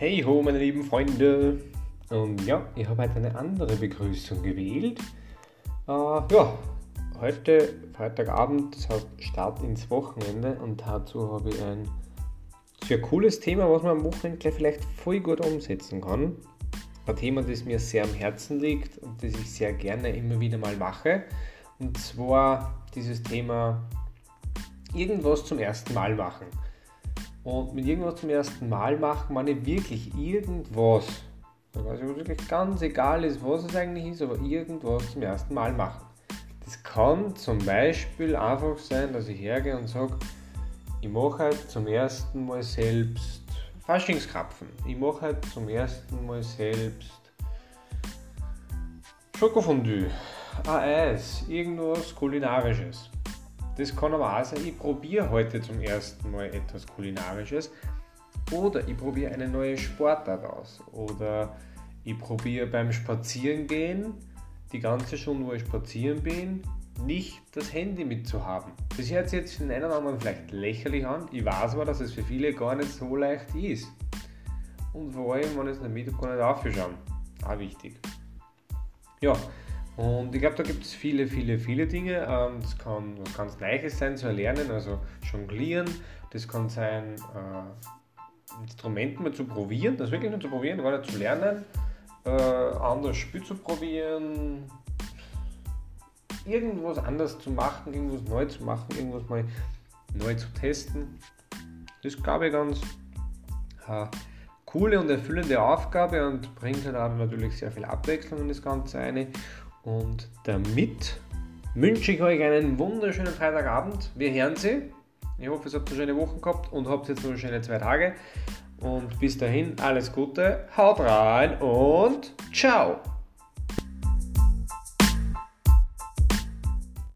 Hey ho, meine lieben Freunde! Und ja, ich habe heute eine andere Begrüßung gewählt. Äh, ja, heute Freitagabend, das heißt Start ins Wochenende und dazu habe ich ein sehr cooles Thema, was man am Wochenende vielleicht voll gut umsetzen kann. Ein Thema, das mir sehr am Herzen liegt und das ich sehr gerne immer wieder mal mache. Und zwar dieses Thema irgendwas zum ersten Mal machen. Und mit irgendwas zum ersten Mal machen, meine ich wirklich irgendwas. Was wirklich ganz egal ist, was es eigentlich ist, aber irgendwas zum ersten Mal machen. Das kann zum Beispiel einfach sein, dass ich hergehe und sage, ich mache halt zum ersten Mal selbst Faschingskrapfen. Ich mache halt zum ersten Mal selbst Schokofondue, ein Eis, irgendwas Kulinarisches. Das kann aber auch sein, ich probiere heute zum ersten Mal etwas Kulinarisches oder ich probiere eine neue Sportart aus oder ich probiere beim Spazierengehen die ganze Stunde, wo ich spazieren bin, nicht das Handy mitzuhaben. Das hört sich jetzt für den einen oder anderen vielleicht lächerlich an. Ich weiß aber, dass es für viele gar nicht so leicht ist. Und vor allem, wenn es nicht mit gar nicht aufschauen. Auch wichtig. Ja, und ich glaube, da gibt es viele, viele, viele Dinge. Ähm, das kann was ganz Neues sein zu erlernen, also jonglieren. Das kann sein, äh, Instrumente mal zu probieren, das wirklich nur zu probieren, gar nicht zu lernen. Äh, anderes Spiel zu probieren, irgendwas anders zu machen, irgendwas neu zu machen, irgendwas mal neu zu testen. Das glaube ich ganz eine coole und erfüllende Aufgabe und bringt halt auch natürlich sehr viel Abwechslung in das Ganze ein. Und damit wünsche ich euch einen wunderschönen Freitagabend. Wir hören Sie. Ich hoffe, ihr habt eine schöne Woche gehabt und habt jetzt noch schöne zwei Tage. Und bis dahin alles Gute, haut rein und ciao!